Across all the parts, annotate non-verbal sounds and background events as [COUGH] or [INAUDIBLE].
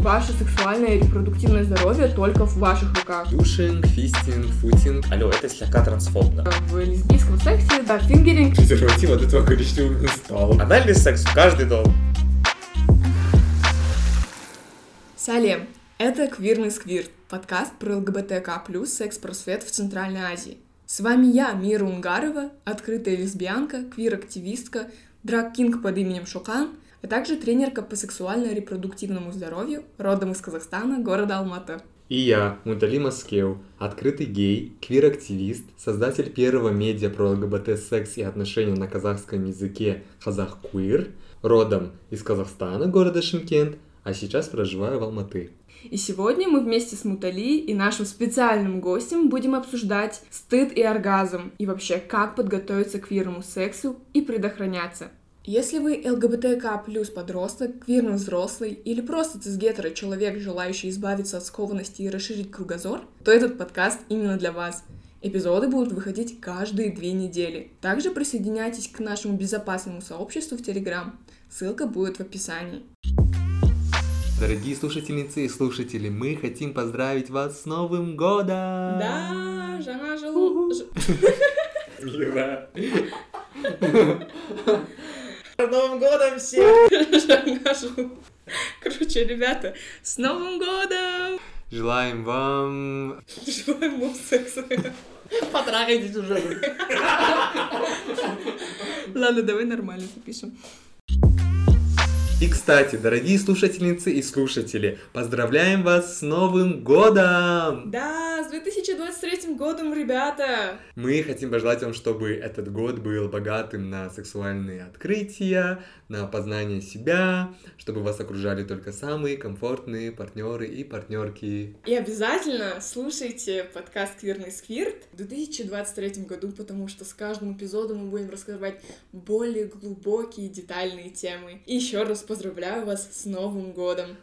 Ваше сексуальное и репродуктивное здоровье только в ваших руках. Душинг, фистинг, футинг. Алло, это слегка трансфобно. В лесбийском сексе, да, фингеринг. Презерватив от этого количества не стал. Анальный секс в каждый дом. Салем, это «Квирный сквирт», подкаст про ЛГБТК+, секс-просвет в Центральной Азии. С вами я, Мира Унгарова, открытая лесбиянка, квир-активистка, драг-кинг под именем Шукан, а также тренерка по сексуально-репродуктивному здоровью, родом из Казахстана, города Алматы. И я, Мутали Маскеу, открытый гей, квир-активист, создатель первого медиа про ЛГБТ, секс и отношения на казахском языке Казах Квир, родом из Казахстана, города Шимкент, а сейчас проживаю в Алматы. И сегодня мы вместе с Мутали и нашим специальным гостем будем обсуждать стыд и оргазм, и вообще, как подготовиться к квирному сексу и предохраняться. Если вы ЛГБТК плюс подросток, квирный взрослый или просто цисгетеро человек, желающий избавиться от скованности и расширить кругозор, то этот подкаст именно для вас. Эпизоды будут выходить каждые две недели. Также присоединяйтесь к нашему безопасному сообществу в Телеграм. Ссылка будет в описании. Дорогие слушательницы и слушатели, мы хотим поздравить вас с Новым годом! Да, жана желу... С Новым годом всех! [LAUGHS] желу- Короче, ребята, с Новым годом! Желаем вам... Желаем вам секса. Потрахайтесь уже. Ладно, давай нормально запишем. И, кстати, дорогие слушательницы и слушатели, поздравляем вас с Новым годом! Да, с 2023 годом, ребята! Мы хотим пожелать вам, чтобы этот год был богатым на сексуальные открытия, на познание себя, чтобы вас окружали только самые комфортные партнеры и партнерки. И обязательно слушайте подкаст «Квирный сквирт» в 2023 году, потому что с каждым эпизодом мы будем раскрывать более глубокие детальные темы. И еще раз поздравляю вас с Новым годом!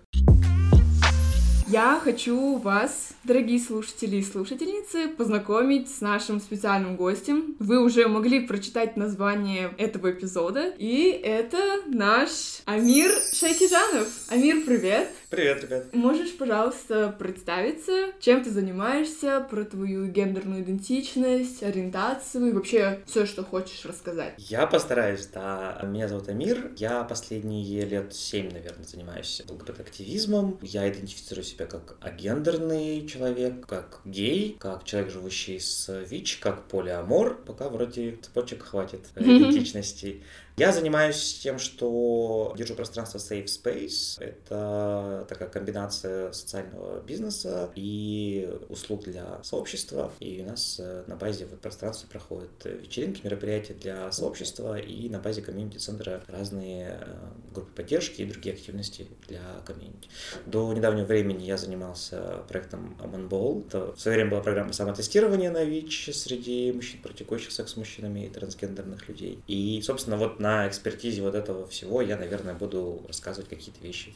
Я хочу вас, дорогие слушатели и слушательницы, познакомить с нашим специальным гостем. Вы уже могли прочитать название этого эпизода, и это наш Амир Шайкижанов. Амир, привет! Привет, ребят. Можешь, пожалуйста, представиться, чем ты занимаешься, про твою гендерную идентичность, ориентацию и вообще все, что хочешь рассказать. Я постараюсь, да. Меня зовут Амир. Я последние лет семь, наверное, занимаюсь ЛГБТ-активизмом. Я идентифицирую себя как агендерный человек, как гей, как человек, живущий с ВИЧ, как полиамор. Пока вроде цепочек хватит э, [LAUGHS] идентичностей. Я занимаюсь тем, что держу пространство Safe Space. Это такая комбинация социального бизнеса и услуг для сообщества. И у нас э, на базе вот пространства проходят вечеринки, мероприятия для сообщества и на базе комьюнити-центра разные э, группы поддержки и другие активности для комьюнити. До недавнего времени я занимался проектом Amon Это в свое время была программа самотестирования на ВИЧ среди мужчин, практикующих секс с мужчинами и трансгендерных людей. И, собственно, вот на экспертизе вот этого всего я, наверное, буду рассказывать какие-то вещи,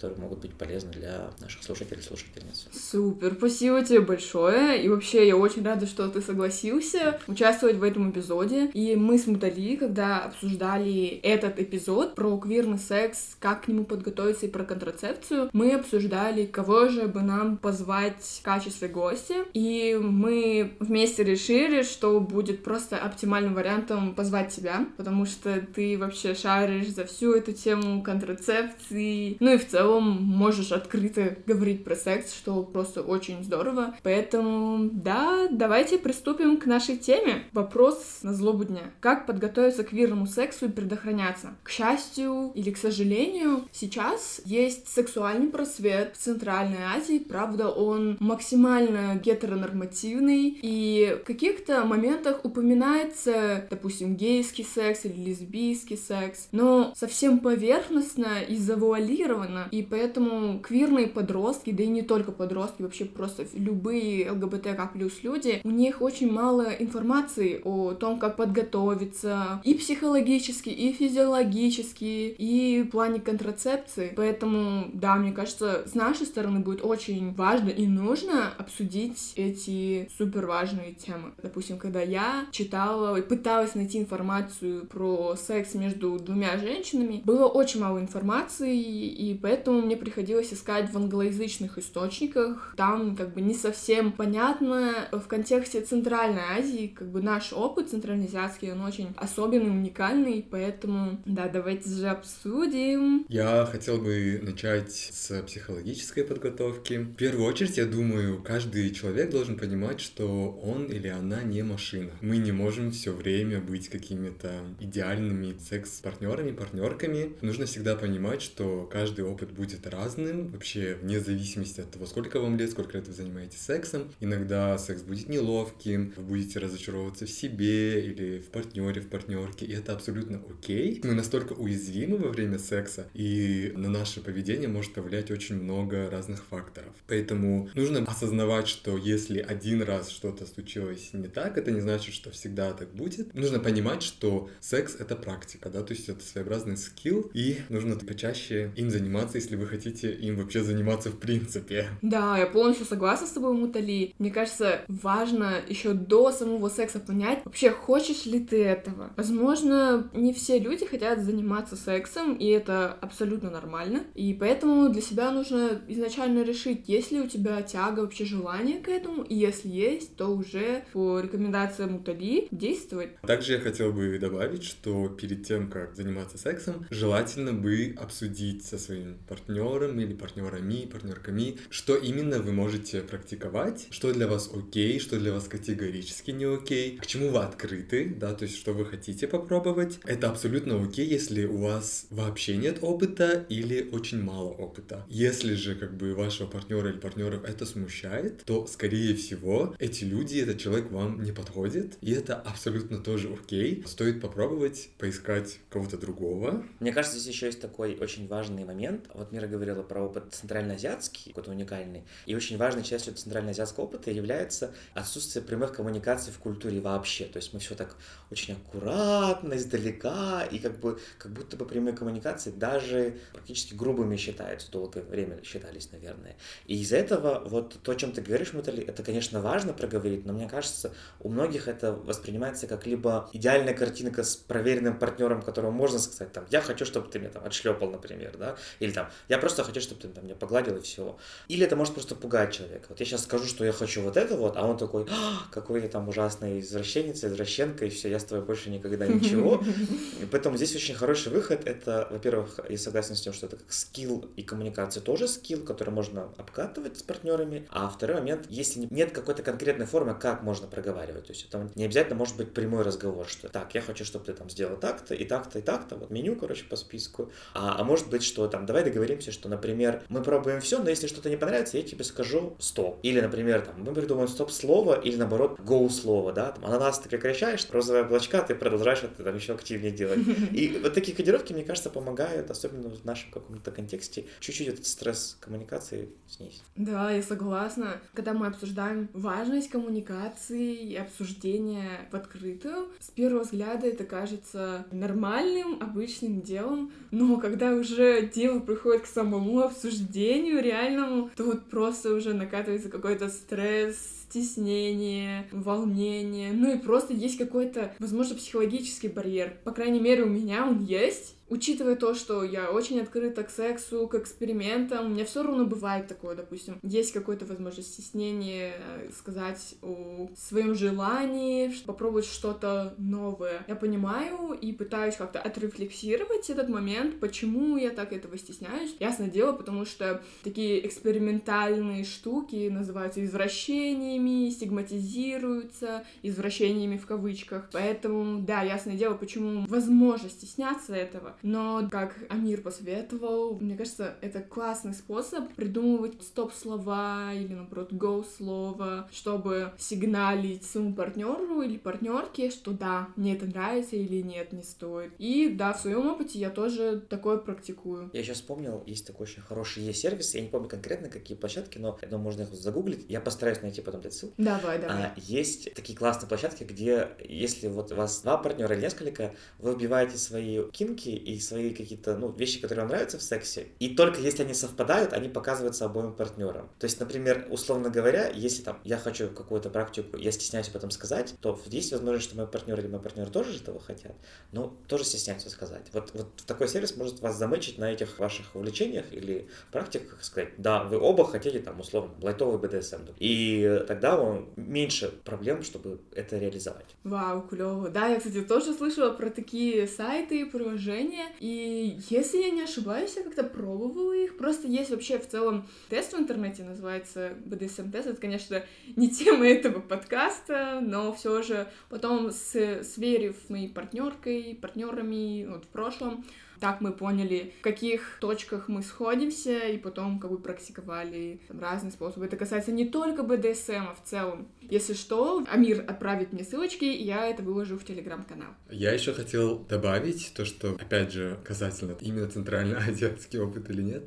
которые могут быть полезны для наших слушателей и слушательниц. Супер, спасибо тебе большое. И вообще, я очень рада, что ты согласился участвовать в этом эпизоде. И мы с Мутали, когда обсуждали этот эпизод про квирный секс, как к нему подготовиться и про контрацепцию, мы обсуждали, кого же бы нам позвать в качестве гостя. И мы вместе решили, что будет просто оптимальным вариантом позвать тебя, потому что ты вообще шаришь за всю эту тему контрацепции, ну и в целом можешь открыто говорить про секс, что просто очень здорово. Поэтому, да, давайте приступим к нашей теме. Вопрос на злобу дня. Как подготовиться к квирному сексу и предохраняться? К счастью или к сожалению, сейчас есть сексуальный просвет в Центральной Азии, правда, он максимально гетеронормативный, и в каких-то моментах упоминается, допустим, гейский секс или лесбийский секс, но совсем поверхностно и завуалировано, и поэтому квирные подростки, да и не только подростки, вообще просто любые ЛГБТК плюс люди, у них очень мало информации о том, как подготовиться и психологически, и физиологически, и в плане контрацепции. Поэтому, да, мне кажется, с нашей стороны будет очень важно и нужно обсудить эти супер важные темы. Допустим, когда я читала и пыталась найти информацию про секс между двумя женщинами, было очень мало информации, и поэтому поэтому мне приходилось искать в англоязычных источниках. Там как бы не совсем понятно в контексте Центральной Азии, как бы наш опыт центральноазиатский, он очень особенный, уникальный, поэтому, да, давайте же обсудим. Я хотел бы начать с психологической подготовки. В первую очередь, я думаю, каждый человек должен понимать, что он или она не машина. Мы не можем все время быть какими-то идеальными секс-партнерами, партнерками. Нужно всегда понимать, что каждый опыт будет разным, вообще вне зависимости от того, сколько вам лет, сколько лет вы занимаетесь сексом. Иногда секс будет неловким, вы будете разочаровываться в себе или в партнере, в партнерке, и это абсолютно окей. Мы настолько уязвимы во время секса, и на наше поведение может повлиять очень много разных факторов. Поэтому нужно осознавать, что если один раз что-то случилось не так, это не значит, что всегда так будет. Нужно понимать, что секс — это практика, да, то есть это своеобразный скилл, и нужно почаще им заниматься, если вы хотите им вообще заниматься в принципе. Да, я полностью согласна с тобой, Мутали. Мне кажется, важно еще до самого секса понять, вообще хочешь ли ты этого. Возможно, не все люди хотят заниматься сексом, и это абсолютно нормально. И поэтому для себя нужно изначально решить, есть ли у тебя тяга, вообще желание к этому, и если есть, то уже по рекомендациям Мутали действовать. Также я хотел бы добавить, что перед тем, как заниматься сексом, желательно бы обсудить со своим партнером или партнерами, партнерками, что именно вы можете практиковать, что для вас окей, что для вас категорически не окей, к чему вы открыты, да, то есть что вы хотите попробовать. Это абсолютно окей, если у вас вообще нет опыта или очень мало опыта. Если же как бы вашего партнера или партнеров это смущает, то скорее всего эти люди, этот человек вам не подходит, и это абсолютно тоже окей. Стоит попробовать поискать кого-то другого. Мне кажется, здесь еще есть такой очень важный момент. Вот Мира говорила про опыт центральноазиатский, какой-то уникальный. И очень важной частью центральноазиатского опыта является отсутствие прямых коммуникаций в культуре вообще. То есть мы все так очень аккуратно, издалека, и как бы как будто бы прямые коммуникации даже практически грубыми считаются, долгое время считались, наверное. И из-за этого вот то, о чем ты говоришь, Мутали, это, конечно, важно проговорить, но мне кажется, у многих это воспринимается как либо идеальная картинка с проверенным партнером, которому можно сказать, там, я хочу, чтобы ты меня там отшлепал, например, да, или там, я просто хочу, чтобы ты там, меня погладил и все. Или это может просто пугать человека. Вот я сейчас скажу, что я хочу вот это вот, а он такой, «А, какой я там ужасный извращенец, извращенка, и все, я с тобой больше никогда ничего. И [LAUGHS] поэтому здесь очень хороший выход. Это, во-первых, я согласен с тем, что это как скилл и коммуникация тоже скилл, который можно обкатывать с партнерами. А второй момент, если нет какой-то конкретной формы, как можно проговаривать. То есть это не обязательно может быть прямой разговор, что так, я хочу, чтобы ты там сделал так-то, и так-то, и так-то, вот меню, короче, по списку. А, а может быть, что там, давай договоримся, что, например, мы пробуем все, но если что-то не понравится, я тебе скажу стоп. Или, например, там, мы придумаем стоп-слово, или наоборот, go-слово, да, там, ананас ты прекращаешь, розовые облачка ты продолжаешь это там еще активнее делать. [LAUGHS] И вот такие кодировки, мне кажется, помогают, особенно в нашем каком-то контексте, чуть-чуть этот стресс коммуникации снизить. Да, я согласна. Когда мы обсуждаем важность коммуникации и обсуждения в открытую, с первого взгляда это кажется нормальным, обычным делом, но когда уже дело приходит к самому обсуждению реальному, то вот просто уже накатывается какой-то стресс, стеснение, волнение, ну и просто есть какой-то, возможно, психологический барьер. По крайней мере, у меня он есть. Учитывая то, что я очень открыта к сексу, к экспериментам, у меня все равно бывает такое, допустим, есть какое-то, возможно, стеснение э, сказать о своем желании, попробовать что-то новое. Я понимаю и пытаюсь как-то отрефлексировать этот момент, почему я так этого стесняюсь. Ясное дело, потому что такие экспериментальные штуки называются извращениями, стигматизируются извращениями в кавычках. Поэтому, да, ясное дело, почему возможно стесняться этого. Но, как Амир посоветовал, мне кажется, это классный способ придумывать стоп-слова или, наоборот, go-слова, чтобы сигналить своему партнеру или партнерке, что да, мне это нравится или нет, не стоит. И да, в своем опыте я тоже такое практикую. Я сейчас вспомнил, есть такой очень хороший есть-сервис, я не помню конкретно, какие площадки, но я думаю, можно их загуглить. Я постараюсь найти потом дать ссылку. Давай, давай. А, есть такие классные площадки, где, если вот у вас два партнера или несколько, вы вбиваете свои кинки, и свои какие-то, ну, вещи, которые вам нравятся в сексе. И только если они совпадают, они показываются обоим партнерам. То есть, например, условно говоря, если там я хочу какую-то практику, я стесняюсь об этом сказать, то есть возможность, что мой партнер или мой партнер тоже этого хотят, но тоже стесняются сказать. Вот, вот такой сервис может вас замычить на этих ваших увлечениях или практиках, сказать, да, вы оба хотели там условно лайтовый БДСМ. И тогда он меньше проблем, чтобы это реализовать. Вау, клево. Да, я, кстати, тоже слышала про такие сайты и приложения. И если я не ошибаюсь, я как-то пробовала их. Просто есть вообще в целом тест в интернете, называется BDSM-тест. Это, конечно, не тема этого подкаста, но все же потом, с, сверив моей партнеркой, партнерами вот в прошлом, так мы поняли, в каких точках мы сходимся, и потом как бы практиковали там, разные способы. Это касается не только БДСМ, а в целом. Если что, Амир отправит мне ссылочки, и я это выложу в телеграм-канал. Я еще хотел добавить то, что, опять же, касательно именно центральноазиатский [LAUGHS] опыт или нет,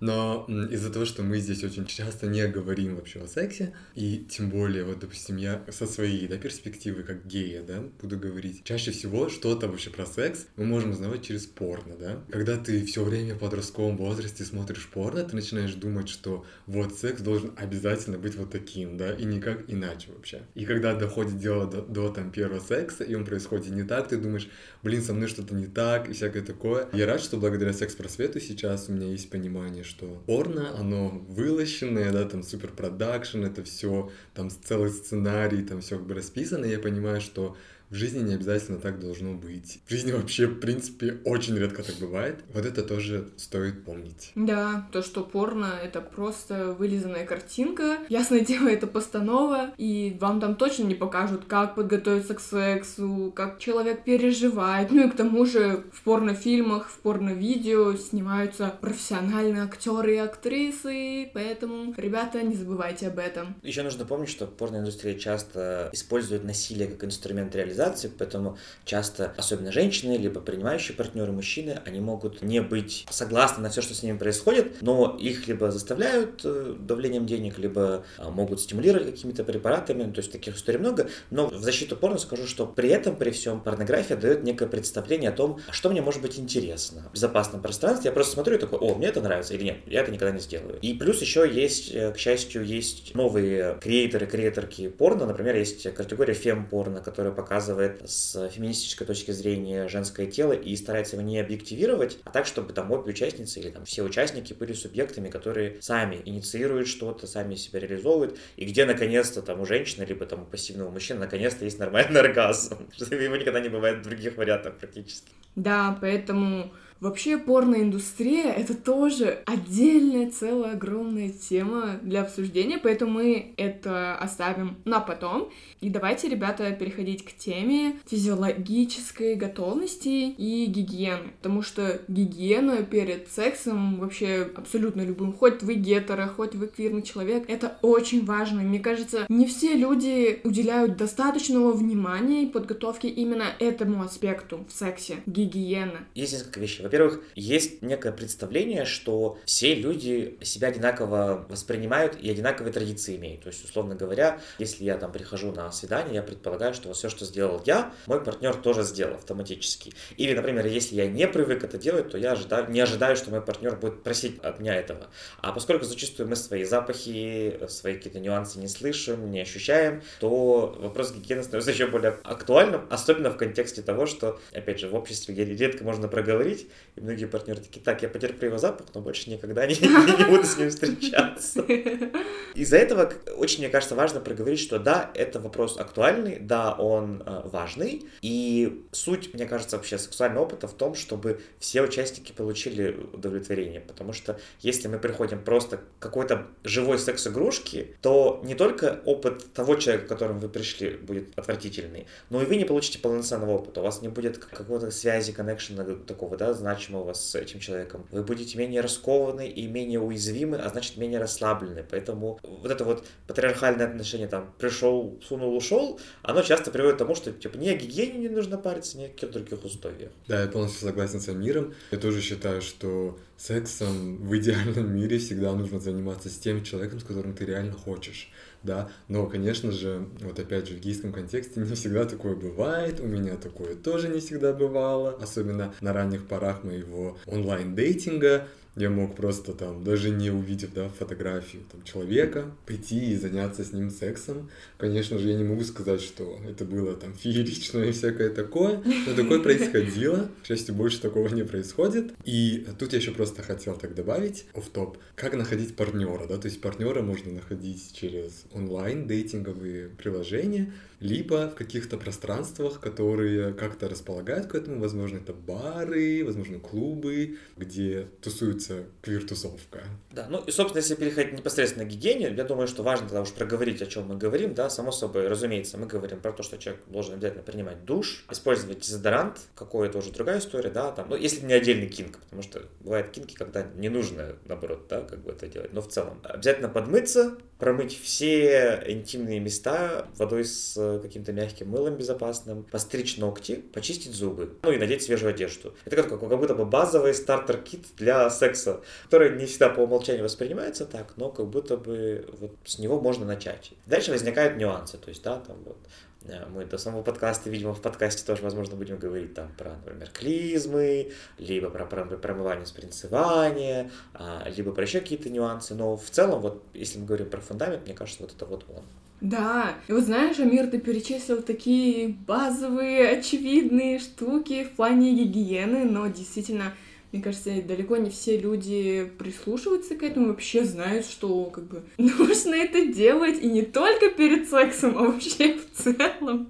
но из-за того, что мы здесь очень часто не говорим вообще о сексе, и тем более, вот, допустим, я со своей, да, перспективы, как гея, да, буду говорить, чаще всего что-то вообще про секс мы можем узнавать через порно, да. Когда ты все время в подростковом возрасте смотришь порно, ты начинаешь думать, что вот секс должен обязательно быть вот таким, да, и никак иначе вообще. И когда доходит дело до, до там первого секса, и он происходит не так, ты думаешь, блин, со мной что-то не так, и всякое такое. Я рад, что благодаря секс-просвету сейчас у меня есть понимание, что порно, оно вылощенное, да, там супер продакшн, это все, там целый сценарий, там все как бы расписано, и я понимаю, что в жизни не обязательно так должно быть. В жизни вообще, в принципе, очень редко так бывает. Вот это тоже стоит помнить. Да, то, что порно — это просто вылизанная картинка. [LAUGHS] Ясное дело, это постанова, и вам там точно не покажут, как подготовиться к сексу, как человек переживает. Ну и к тому же в порнофильмах, в порно-видео снимаются профессиональные актеры и актрисы, поэтому, ребята, не забывайте об этом. Еще нужно помнить, что порноиндустрия часто использует насилие как инструмент реализации организации, поэтому часто, особенно женщины, либо принимающие партнеры, мужчины, они могут не быть согласны на все, что с ними происходит, но их либо заставляют э, давлением денег, либо а, могут стимулировать какими-то препаратами, то есть таких историй много, но в защиту порно скажу, что при этом, при всем, порнография дает некое представление о том, что мне может быть интересно. В безопасном пространстве я просто смотрю и такой, о, мне это нравится или нет, я это никогда не сделаю. И плюс еще есть, э, к счастью, есть новые креаторы, креаторки порно, например, есть категория фем-порно, которая показывает показывает с феминистической точки зрения женское тело и старается его не объективировать, а так, чтобы там обе участницы или там все участники были субъектами, которые сами инициируют что-то, сами себя реализовывают, и где наконец-то там у женщины, либо там у пассивного мужчины наконец-то есть нормальный [LAUGHS] оргазм, что его никогда не бывает в других вариантах практически. Да, поэтому Вообще порноиндустрия — это тоже отдельная целая огромная тема для обсуждения, поэтому мы это оставим на потом. И давайте, ребята, переходить к теме физиологической готовности и гигиены. Потому что гигиена перед сексом вообще абсолютно любым, хоть вы гетеро, хоть вы квирный человек, это очень важно. Мне кажется, не все люди уделяют достаточного внимания подготовке именно этому аспекту в сексе. Гигиена. Есть несколько вещей. Во-первых, есть некое представление, что все люди себя одинаково воспринимают и одинаковые традиции имеют. То есть, условно говоря, если я там прихожу на свидание, я предполагаю, что все, что сделал я, мой партнер тоже сделал автоматически. Или, например, если я не привык это делать, то я ожидаю, не ожидаю, что мой партнер будет просить от меня этого. А поскольку зачастую мы свои запахи, свои какие-то нюансы не слышим, не ощущаем, то вопрос гигиены становится еще более актуальным, особенно в контексте того, что, опять же, в обществе редко можно проговорить, и многие партнеры такие, так, я потерплю его запах, но больше никогда не, [LAUGHS] не буду с ним встречаться. [LAUGHS] Из-за этого очень, мне кажется, важно проговорить, что да, это вопрос актуальный, да, он э, важный, и суть, мне кажется, вообще сексуального опыта в том, чтобы все участники получили удовлетворение, потому что если мы приходим просто к какой-то живой секс-игрушке, то не только опыт того человека, к которому вы пришли, будет отвратительный, но и вы не получите полноценного опыта, у вас не будет какого-то связи, коннекшена такого, да, значимого с этим человеком. Вы будете менее раскованы и менее уязвимы, а значит менее расслаблены. Поэтому вот это вот патриархальное отношение, там, пришел, сунул, ушел, оно часто приводит к тому, что типа ни о гигиене не нужно париться, ни о каких других условиях. Да, я полностью согласен с миром. Я тоже считаю, что сексом в идеальном мире всегда нужно заниматься с тем человеком, с которым ты реально хочешь да, но, конечно же, вот опять же, в гейском контексте не всегда такое бывает, у меня такое тоже не всегда бывало, особенно на ранних порах моего онлайн-дейтинга, я мог просто там, даже не увидев, да, фотографию там, человека, пойти и заняться с ним сексом. Конечно же, я не могу сказать, что это было там [LAUGHS] феерично и всякое такое, но такое происходило. К счастью, больше такого не происходит. И тут я еще просто хотел так добавить, в топ как находить партнера, да, то есть партнера можно находить через онлайн дейтинговые приложения, либо в каких-то пространствах, которые как-то располагают к этому, возможно, это бары, возможно, клубы, где тусуется квир-тусовка. Да, ну и, собственно, если переходить непосредственно к гигиене, я думаю, что важно тогда уж проговорить, о чем мы говорим, да, само собой, разумеется, мы говорим про то, что человек должен обязательно принимать душ, использовать дезодорант, какое-то уже другая история, да, там, ну, если не отдельный кинг, потому что бывают кинки, когда не нужно, наоборот, да, как бы это делать, но в целом. Обязательно подмыться, промыть все интимные места водой с каким-то мягким мылом безопасным, постричь ногти, почистить зубы, ну и надеть свежую одежду. Это как, как будто бы базовый стартер-кит для секса, который не всегда по умолчанию воспринимается так, но как будто бы вот с него можно начать. Дальше возникают нюансы, то есть, да, там вот э, мы до самого подкаста, видимо, в подкасте тоже, возможно, будем говорить там про, например, клизмы, либо про, про промывание, спринцевание, а, либо про еще какие-то нюансы. Но в целом, вот если мы говорим про фундамент, мне кажется, вот это вот он. Да, и вот знаешь, Амир, ты перечислил такие базовые, очевидные штуки в плане гигиены, но действительно, мне кажется, далеко не все люди прислушиваются к этому, вообще знают, что как бы [LAUGHS] нужно это делать, и не только перед сексом, а вообще в целом.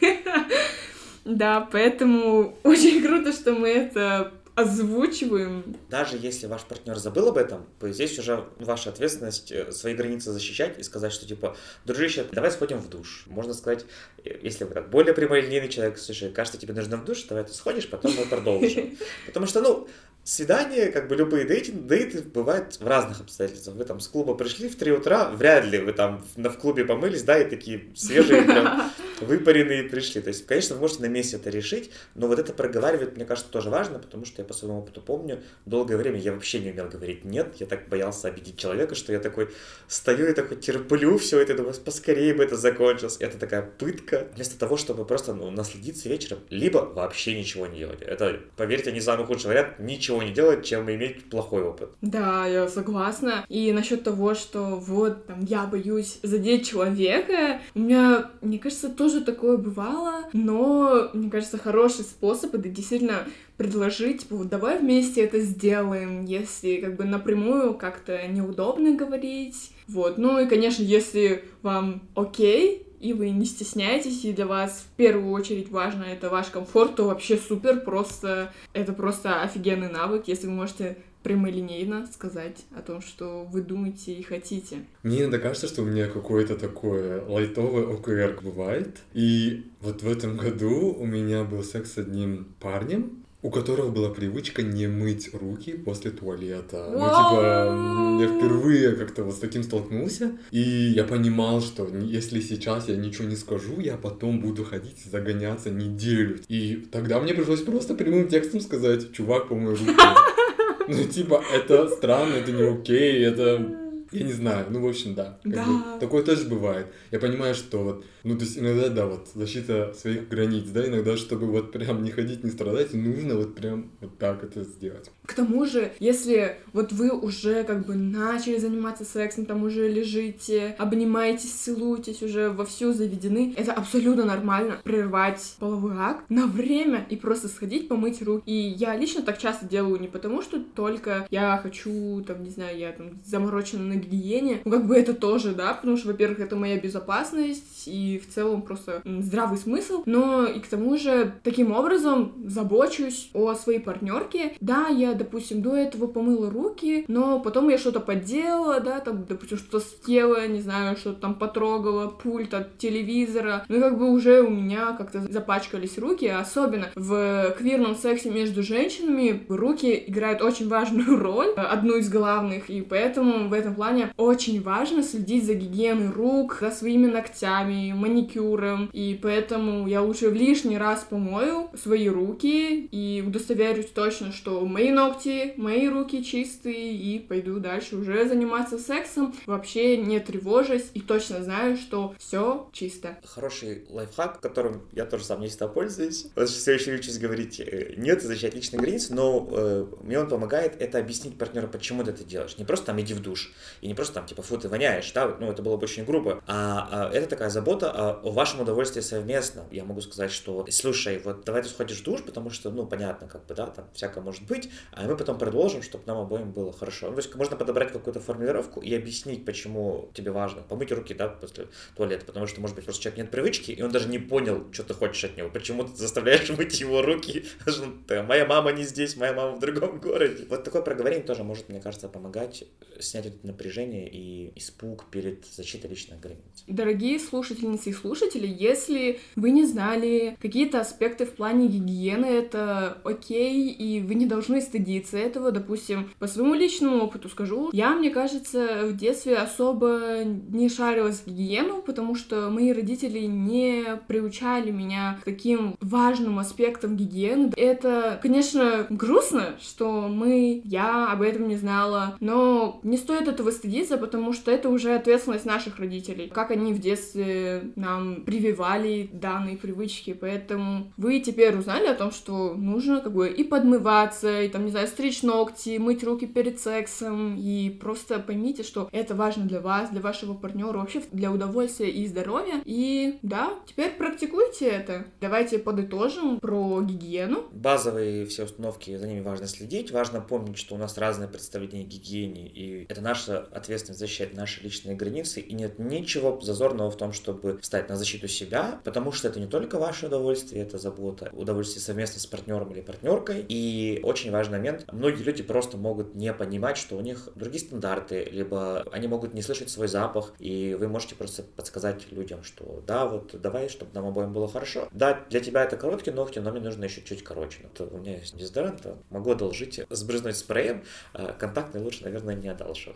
[LAUGHS] Да, поэтому очень круто, что мы это озвучиваем. Даже если ваш партнер забыл об этом, то здесь уже ваша ответственность э, свои границы защищать и сказать, что типа, дружище, давай сходим в душ. Можно сказать, э, если вы так более прямолинейный человек, слушай, кажется, тебе нужно в душ, давай ты сходишь, потом мы продолжим. [LAUGHS] Потому что, ну, свидания, как бы любые дейты, дейты бывают в разных обстоятельствах. Вы там с клуба пришли в 3 утра, вряд ли вы там в, в клубе помылись, да, и такие свежие, прям [LAUGHS] выпаренные пришли. То есть, конечно, вы можете на месте это решить, но вот это проговаривать, мне кажется, тоже важно, потому что я по своему опыту помню, долгое время я вообще не умел говорить «нет», я так боялся обидеть человека, что я такой стою и такой терплю все это, думаю, поскорее бы это закончилось. Это такая пытка, вместо того, чтобы просто ну, насладиться вечером, либо вообще ничего не делать. Это, поверьте, не самый худший вариант, ничего не делать, чем иметь плохой опыт. Да, я согласна. И насчет того, что вот там я боюсь задеть человека, у меня, мне кажется, тоже такое бывало, но мне кажется, хороший способ это действительно предложить, типа, вот давай вместе это сделаем, если как бы напрямую как-то неудобно говорить. Вот, ну и, конечно, если вам окей, и вы не стесняетесь, и для вас в первую очередь важно это ваш комфорт, то вообще супер, просто это просто офигенный навык, если вы можете прямолинейно сказать о том, что вы думаете и хотите. Мне иногда кажется, что у меня какое-то такое лайтовое ОКР бывает. И вот в этом году у меня был секс с одним парнем, у которого была привычка не мыть руки после туалета. Ну, типа, я впервые как-то вот с таким столкнулся, и я понимал, что если сейчас я ничего не скажу, я потом буду ходить загоняться неделю. И тогда мне пришлось просто прямым текстом сказать, чувак, помой руки. [LAUGHS] Ну, типа, это странно, это не окей, это я не знаю, ну, в общем, да. да. Бы, такое тоже бывает. Я понимаю, что вот, ну, то есть иногда, да, вот, защита своих границ, да, иногда, чтобы вот прям не ходить, не страдать, нужно вот прям вот так это сделать. К тому же, если вот вы уже как бы начали заниматься сексом, там уже лежите, обнимаетесь, целуетесь, уже вовсю заведены, это абсолютно нормально прервать половой акт на время и просто сходить помыть руки. И я лично так часто делаю не потому, что только я хочу, там, не знаю, я там заморочена на гигиене. Ну, как бы это тоже, да, потому что, во-первых, это моя безопасность и в целом просто здравый смысл, но и к тому же таким образом забочусь о своей партнерке. Да, я, допустим, до этого помыла руки, но потом я что-то подделала, да, там, допустим, что-то съела, не знаю, что-то там потрогала, пульт от телевизора, ну как бы уже у меня как-то запачкались руки, особенно в квирном сексе между женщинами руки играют очень важную [LAUGHS] роль, одну из главных, и поэтому в этом плане очень важно следить за гигиеной рук, за своими ногтями, маникюром, и поэтому я лучше в лишний раз помою свои руки и удостоверюсь точно, что мои ногти мои руки чистые, и пойду дальше уже заниматься сексом, вообще не тревожась, и точно знаю, что все чисто. Хороший лайфхак, которым я тоже сам не всегда пользуюсь. Вот все еще учусь говорить э, нет, защищать личные границы, но э, мне он помогает это объяснить партнеру, почему ты это делаешь. Не просто там иди в душ, и не просто там типа фу, ты воняешь, да, ну это было бы очень грубо, а, а это такая забота о, о вашем удовольствии совместно. Я могу сказать, что слушай, вот давай ты сходишь в душ, потому что, ну, понятно, как бы, да, там всякое может быть, а мы потом продолжим, чтобы нам обоим было хорошо. Ну, то есть можно подобрать какую-то формулировку и объяснить, почему тебе важно помыть руки, да, после туалета, потому что, может быть, просто человек нет привычки, и он даже не понял, что ты хочешь от него, почему ты заставляешь мыть его руки, [LAUGHS] моя мама не здесь, моя мама в другом городе. Вот такое проговорение тоже может, мне кажется, помогать снять это напряжение и испуг перед защитой личных границ. Дорогие слушательницы и слушатели, если вы не знали какие-то аспекты в плане гигиены, это окей, и вы не должны стыдиться этого. Допустим, по своему личному опыту скажу, я, мне кажется, в детстве особо не шарилась в гигиену, потому что мои родители не приучали меня к таким важным аспектам гигиены. Это, конечно, грустно, что мы, я об этом не знала, но не стоит этого стыдиться, потому что это уже ответственность наших родителей. Как они в детстве нам прививали данные привычки, поэтому вы теперь узнали о том, что нужно как бы и подмываться, и там, не знаю, стричь ногти, мыть руки перед сексом, и просто поймите, что это важно для вас, для вашего партнера, вообще для удовольствия и здоровья. И да, теперь практикуйте это. Давайте подытожим про гигиену. Базовые все установки, за ними важно следить, важно помнить, что у нас разное представление о гигиене, и это наша ответственность защищать наши личные границы, и нет ничего зазорного в том, чтобы встать на защиту себя, потому что это не только ваше удовольствие, это забота, удовольствие совместно с партнером или партнеркой. И очень важный момент, многие люди просто могут не понимать, что у них другие стандарты, либо они могут не слышать свой запах, и вы можете просто подсказать людям, что да, вот давай, чтобы нам обоим было хорошо. Да, для тебя это короткие ногти, но мне нужно еще чуть короче. Вот у меня есть дезодорант, могу одолжить, сбрызнуть спреем, а контактный лучше, наверное, не одолжу.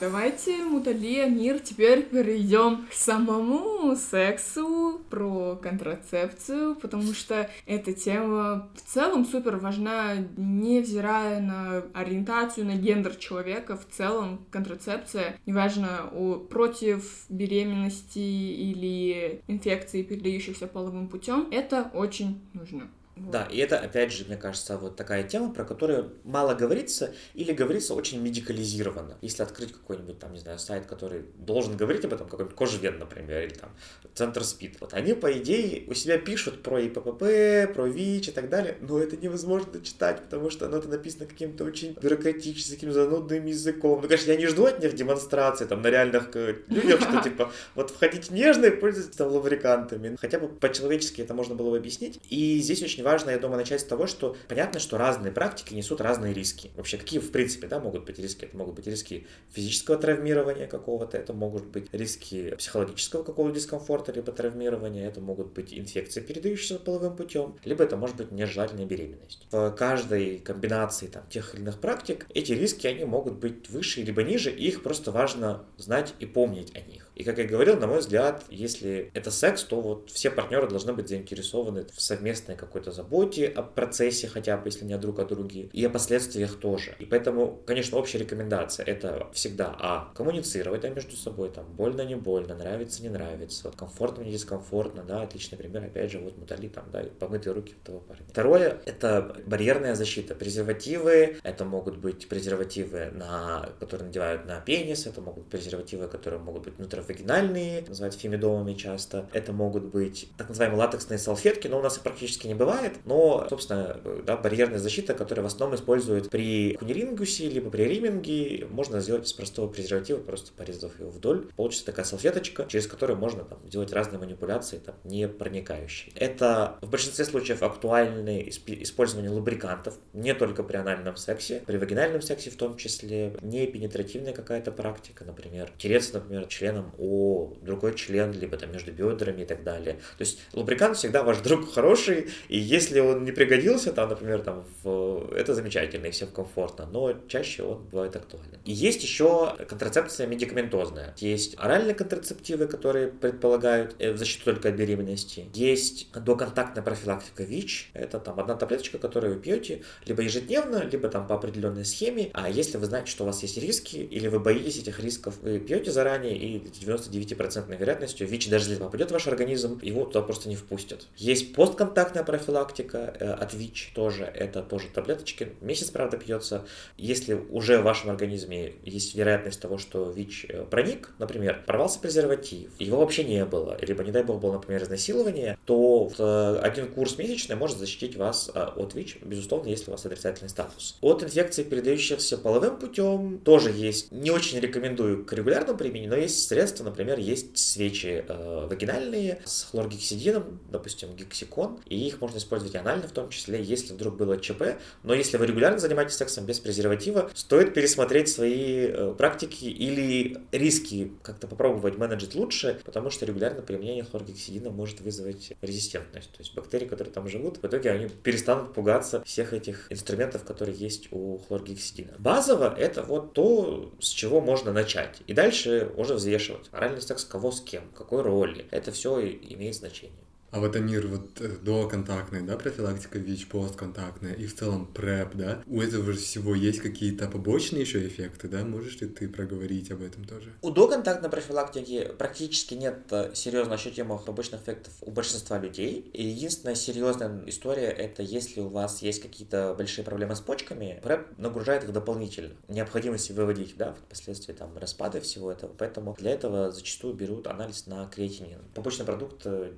Давайте, Муталия, мир, теперь перейдем к самому сексу, про контрацепцию, потому что эта тема в целом супер важна, невзирая на ориентацию, на гендер человека, в целом контрацепция, неважно, о, против беременности или инфекции, передающихся половым путем, это очень нужно. Да, и это, опять же, мне кажется, вот такая тема, про которую мало говорится или говорится очень медикализированно. Если открыть какой-нибудь там, не знаю, сайт, который должен говорить об этом, какой-нибудь Кожвен, например, или там Центр СПИД, вот они, по идее, у себя пишут про ИППП, про ВИЧ и так далее, но это невозможно читать, потому что оно это написано каким-то очень бюрократическим, занудным языком. Ну, конечно, я не жду от них демонстрации там на реальных э, людях, что типа, [LAUGHS] вот входить нежно и пользуйтесь там лубрикантами. Хотя бы по-человечески это можно было бы объяснить. И здесь очень важно, я думаю, начать с того, что понятно, что разные практики несут разные риски. Вообще, какие, в принципе, да, могут быть риски? Это могут быть риски физического травмирования какого-то, это могут быть риски психологического какого-то дискомфорта, либо травмирования, это могут быть инфекции, передающиеся половым путем, либо это может быть нежелательная беременность. В каждой комбинации там, тех или иных практик эти риски, они могут быть выше либо ниже, и их просто важно знать и помнить о них. И, как я говорил, на мой взгляд, если это секс, то вот все партнеры должны быть заинтересованы в совместной какой-то заботе о процессе хотя бы, если не друг о друге, и о последствиях тоже. И поэтому, конечно, общая рекомендация — это всегда, а, коммуницировать да, между собой, там, больно, не больно, нравится, не нравится, комфортно, не дискомфортно, да, отличный пример, опять же, вот Мутали, там, да, помытые руки того парня. Второе — это барьерная защита. Презервативы, это могут быть презервативы, на, которые надевают на пенис, это могут быть презервативы, которые могут быть внутри вагинальные, называют фемидомами часто. Это могут быть так называемые латексные салфетки, но у нас их практически не бывает. Но, собственно, да, барьерная защита, которая в основном используют при кунилингусе, либо при риминге, можно сделать из простого презерватива, просто порезав его вдоль. Получится такая салфеточка, через которую можно там, делать разные манипуляции, там, не проникающие. Это в большинстве случаев актуальное использование лубрикантов, не только при анальном сексе, при вагинальном сексе в том числе, не пенетративная какая-то практика, например, тереться, например, членом о другой член, либо там между бедрами и так далее. То есть лубрикант всегда ваш друг хороший, и Если он не пригодился, там, например, там, в... это замечательно и всем комфортно, но чаще он бывает актуален. И есть еще контрацепция медикаментозная. Есть оральные контрацептивы, которые предполагают э, защиту только от беременности. Есть доконтактная профилактика ВИЧ. Это там одна таблеточка, которую вы пьете либо ежедневно, либо там по определенной схеме. А если вы знаете, что у вас есть риски, или вы боитесь этих рисков, вы пьете заранее, и 99% вероятностью ВИЧ, даже если попадет в ваш организм, его туда просто не впустят. Есть постконтактная профилактика э, от ВИЧ тоже. Это тоже таблеточки. Месяц, правда, пьется. Если уже в вашем организме есть вероятность того, что ВИЧ э, проник, например, порвался презерватив, его вообще не было, либо, не дай бог, было, например, изнасилование, то э, один курс месячный может защитить вас от ВИЧ, безусловно, если у вас отрицательный статус. От инфекций, передающихся половым путем, тоже есть. Не очень рекомендую к регулярному применению, но есть средства, например, есть свечи э, вагинальные с хлоргексидином, допустим, гексикон, и их можно использовать анально в том числе, если вдруг было ЧП. Но если вы регулярно занимаетесь сексом без презерватива, стоит пересмотреть свои э, практики или риски как-то попробовать менеджить лучше, потому что регулярно применение хлоргексидина может вызвать резистентность. То есть бактерии, которые там живут, в итоге они перестанут пугаться всех этих инструментов, которые есть у хлоргексидина. Базово это вот то, с чего можно начать. И дальше уже взвешивать. Оральный секс кого с кем, какой роли. Это все имеет значение. А вот Амир, вот э, доконтактная, да, профилактика ВИЧ, постконтактная и в целом ПрЭП, да, у этого же всего есть какие-то побочные еще эффекты, да? Можешь ли ты проговорить об этом тоже? У доконтактной профилактики практически нет э, серьезно ощутимых побочных эффектов у большинства людей. И единственная серьезная история это если у вас есть какие-то большие проблемы с почками, ПрЭП нагружает их дополнительно. Необходимости выводить, да, впоследствии там распады всего этого. Поэтому для этого зачастую берут анализ на креатинин. Побочный продукт э,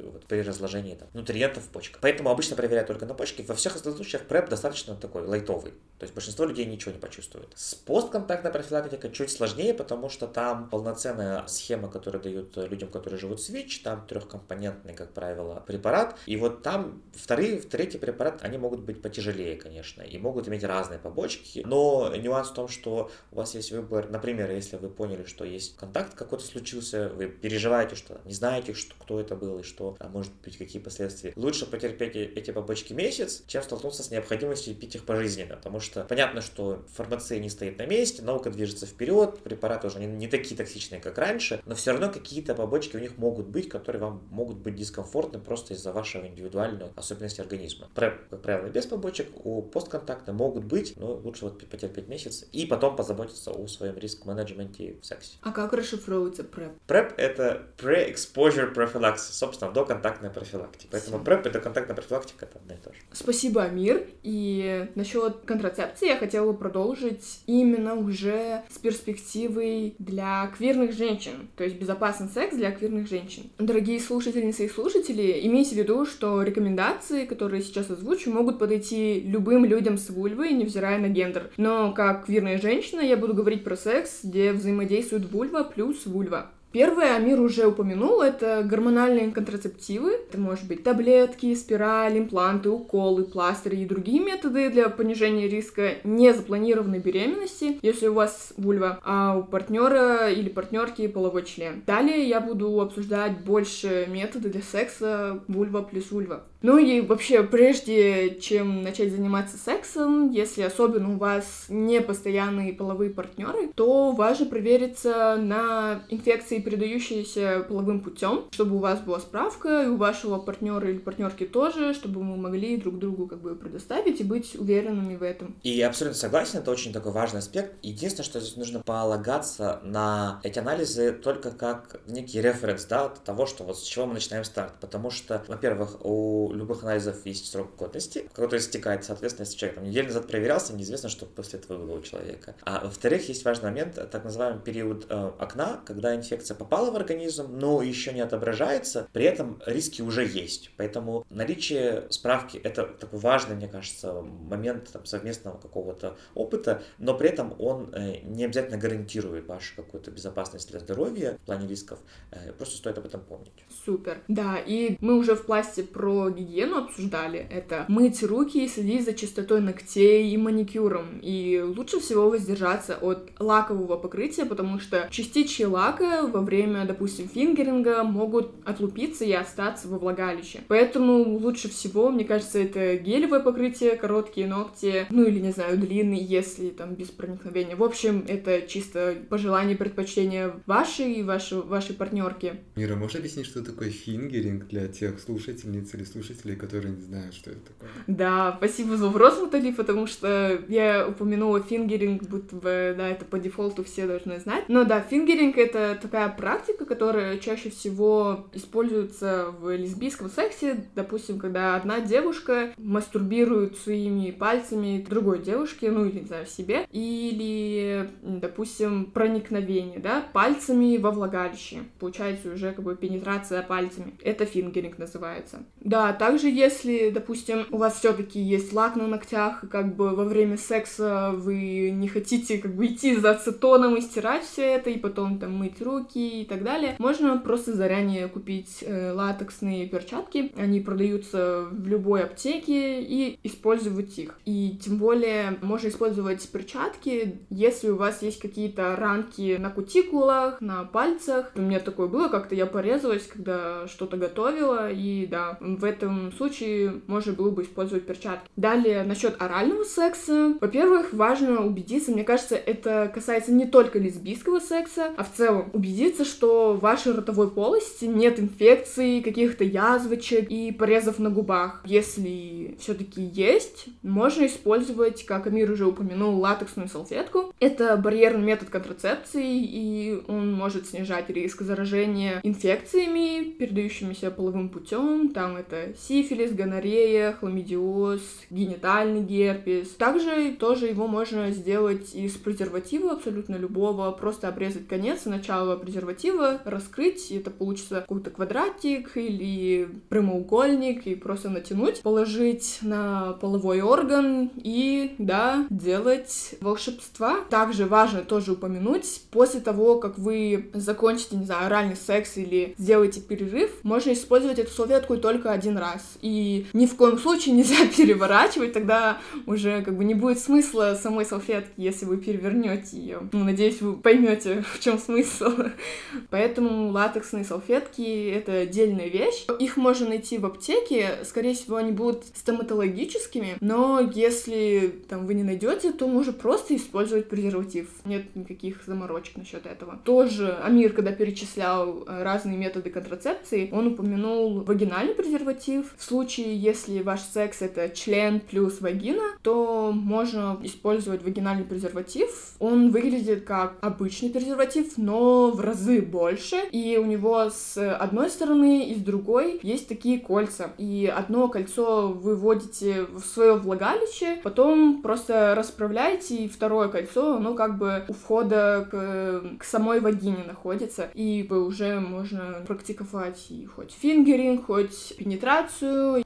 вот, при разложении там, нутриентов в почках. Поэтому обычно проверяют только на почки. Во всех остальных случаях преп достаточно такой лайтовый. То есть большинство людей ничего не почувствует. С постконтактной профилактикой чуть сложнее, потому что там полноценная схема, которую дают людям, которые живут с ВИЧ, там трехкомпонентный, как правило, препарат. И вот там вторые, третий препарат, они могут быть потяжелее, конечно, и могут иметь разные побочки. Но нюанс в том, что у вас есть выбор, например, если вы поняли, что есть контакт какой-то случился, вы переживаете, что не знаете, что, кто это был и что а может быть какие последствия. Лучше потерпеть эти побочки месяц, чем столкнуться с необходимостью пить их пожизненно, потому что понятно, что фармация не стоит на месте, наука движется вперед, препараты уже не, не такие токсичные, как раньше, но все равно какие-то побочки у них могут быть, которые вам могут быть дискомфортны просто из-за вашего индивидуального особенности организма. Преп, как правило, без побочек, у постконтакта могут быть, но лучше вот потерпеть месяц и потом позаботиться о своем риск-менеджменте в сексе. А как расшифровывается преп? Преп — это pre-exposure prophylaxis, собственно, доконтактная профилактика. Поэтому ПрЭП и доконтактная профилактика это одно и то же. Спасибо, Амир. И насчет контрацепции я хотела бы продолжить именно уже с перспективой для квирных женщин, то есть безопасный секс для квирных женщин. Дорогие слушательницы и слушатели, имейте в виду, что рекомендации, которые сейчас озвучу, могут подойти любым людям с вульвой, невзирая на гендер. Но как квирная женщина я буду говорить про секс, где взаимодействует вульва плюс вульва. Первое, Амир уже упомянул, это гормональные контрацептивы. Это может быть таблетки, спираль, импланты, уколы, пластыри и другие методы для понижения риска незапланированной беременности, если у вас вульва, а у партнера или партнерки половой член. Далее я буду обсуждать больше методы для секса вульва плюс вульва. Ну и вообще, прежде чем начать заниматься сексом, если особенно у вас не постоянные половые партнеры, то важно провериться на инфекции, передающиеся половым путем, чтобы у вас была справка, и у вашего партнера или партнерки тоже, чтобы мы могли друг другу как бы предоставить и быть уверенными в этом. И абсолютно согласен, это очень такой важный аспект. Единственное, что здесь нужно полагаться на эти анализы только как некий референс, да, того, что вот с чего мы начинаем старт. Потому что, во-первых, у любых анализов есть срок годности, который истекает, соответственно, если человек там, неделю назад проверялся, неизвестно, что после этого было у человека. А во-вторых, есть важный момент, так называемый период э, окна, когда инфекция попала в организм, но еще не отображается, при этом риски уже есть. Поэтому наличие справки — это такой важный, мне кажется, момент там, совместного какого-то опыта, но при этом он э, не обязательно гарантирует вашу какую-то безопасность для здоровья в плане рисков. Э, просто стоит об этом помнить. Супер. Да, и мы уже в пласте про гигиену обсуждали. Это мыть руки и следить за чистотой ногтей и маникюром. И лучше всего воздержаться от лакового покрытия, потому что частички лака во время, допустим, фингеринга могут отлупиться и остаться во влагалище. Поэтому лучше всего, мне кажется, это гелевое покрытие, короткие ногти, ну или, не знаю, длинные, если там без проникновения. В общем, это чисто пожелание, предпочтения вашей и вашей, вашей партнерки. Мира, можешь объяснить, что такое fingering для тех слушательниц или слушателей, которые не знают, что это такое? Да, спасибо за вопрос, Натали, потому что я упомянула fingering, будто бы, да, это по дефолту все должны знать. Но да, fingering — это такая практика, которая чаще всего используется в лесбийском сексе, допустим, когда одна девушка мастурбирует своими пальцами другой девушке, ну или, не знаю, себе, или, допустим, проникновение, да, пальцами во влагалище. Получается уже как бы пенетрация пальцами. Это фингеринг называется. Да, также если, допустим, у вас все-таки есть лак на ногтях, и как бы во время секса вы не хотите как бы идти за ацетоном и стирать все это, и потом там мыть руки и так далее, можно просто заранее купить э, латексные перчатки. Они продаются в любой аптеке и использовать их. И тем более можно использовать перчатки, если у вас есть какие-то ранки на кутикулах, на пальцах. У меня такое было, как-то я порезалась, когда что-то готовила, и да, в этом случае можно было бы использовать перчатки. Далее, насчет орального секса. Во-первых, важно убедиться, мне кажется, это касается не только лесбийского секса, а в целом убедиться, что в вашей ротовой полости нет инфекций, каких-то язвочек и порезов на губах. Если все-таки есть, можно использовать, как Амир уже упомянул, латексную салфетку. Это барьерный метод контрацепции, и он может снижать риск заражения инфекциями, передающимися половым путем. Там это сифилис, гонорея, хламидиоз, генитальный герпес. Также тоже его можно сделать из презерватива абсолютно любого, просто обрезать конец и начало презерватива, раскрыть, и это получится какой-то квадратик или прямоугольник, и просто натянуть, положить на половой орган и, да, делать волшебства. Также важно тоже упомянуть, после того, как вы закончите, не знаю, оральный секс или сделаете перерыв, можно использовать эту салфетку только один раз. И ни в коем случае нельзя [LAUGHS] переворачивать, тогда уже как бы не будет смысла самой салфетки, если вы перевернете ее. Ну, надеюсь, вы поймете, [LAUGHS] в чем смысл. [LAUGHS] Поэтому латексные салфетки — это отдельная вещь. Их можно найти в аптеке, скорее всего, они будут стоматологическими, но если там вы не найдете, то можно просто использовать презерватив. Нет никаких заморочек насчет этого. Тоже Амир, когда перечислял э, разные методы контрацепции, он упомянул вагинальный презерватив. В случае, если ваш секс — это член плюс вагина, то можно использовать вагинальный презерватив. Он выглядит как обычный презерватив, но в разы больше. И у него с одной стороны и с другой есть такие кольца. И одно кольцо вы вводите в свое влагалище, потом просто расправляете, и второе кольцо, оно как бы у входа к, к самой вагине находится. И уже можно практиковать и хоть фингеринг, хоть пенетрацию.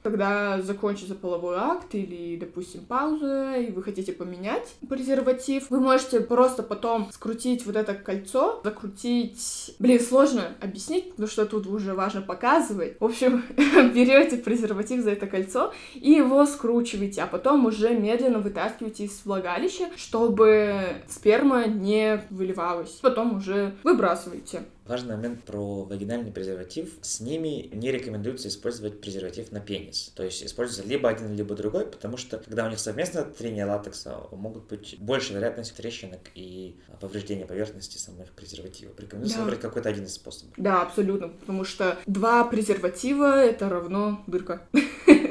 Когда закончится половой акт или, допустим, пауза, и вы хотите поменять презерватив, вы можете просто потом скрутить вот это кольцо, закрутить... Блин, сложно объяснить, потому что тут уже важно показывать. В общем, [LAUGHS] берете презерватив за это кольцо и его скручиваете, а потом уже медленно вытаскиваете из влагалища, чтобы сперма не выливалась. Потом уже выбрасываете. Важный момент про вагинальный презерватив. С ними не рекомендуется использовать презерватив на пенис. То есть используется либо один, либо другой, потому что когда у них совместное трение латекса, могут быть больше вероятность трещинок и повреждения поверхности самих презервативов. Рекомендуется да. выбрать какой-то один из способов. Да, абсолютно, потому что два презерватива — это равно дырка. [LAUGHS]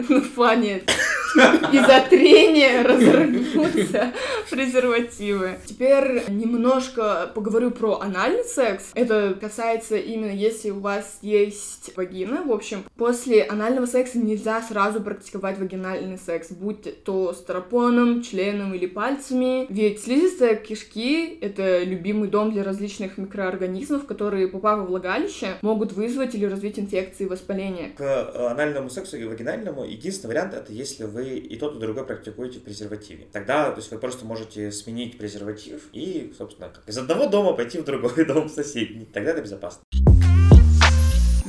Ну, в плане [LAUGHS] из-за трения разорвутся [LAUGHS] презервативы. Теперь немножко поговорю про анальный секс. Это касается именно если у вас есть вагина. В общем, после анального секса нельзя сразу практиковать вагинальный секс, будь то стропоном, членом или пальцами. Ведь слизистая кишки — это любимый дом для различных микроорганизмов, которые, попав в влагалище, могут вызвать или развить инфекции и воспаления. К анальному сексу и вагинальному единственный вариант — это если вы и тот, и другой практикуете в презервативе. Тогда, то есть вы просто можете сменить презерватив и, собственно, из одного дома пойти в другой [LAUGHS] дом, соседний. Тогда это безопасно.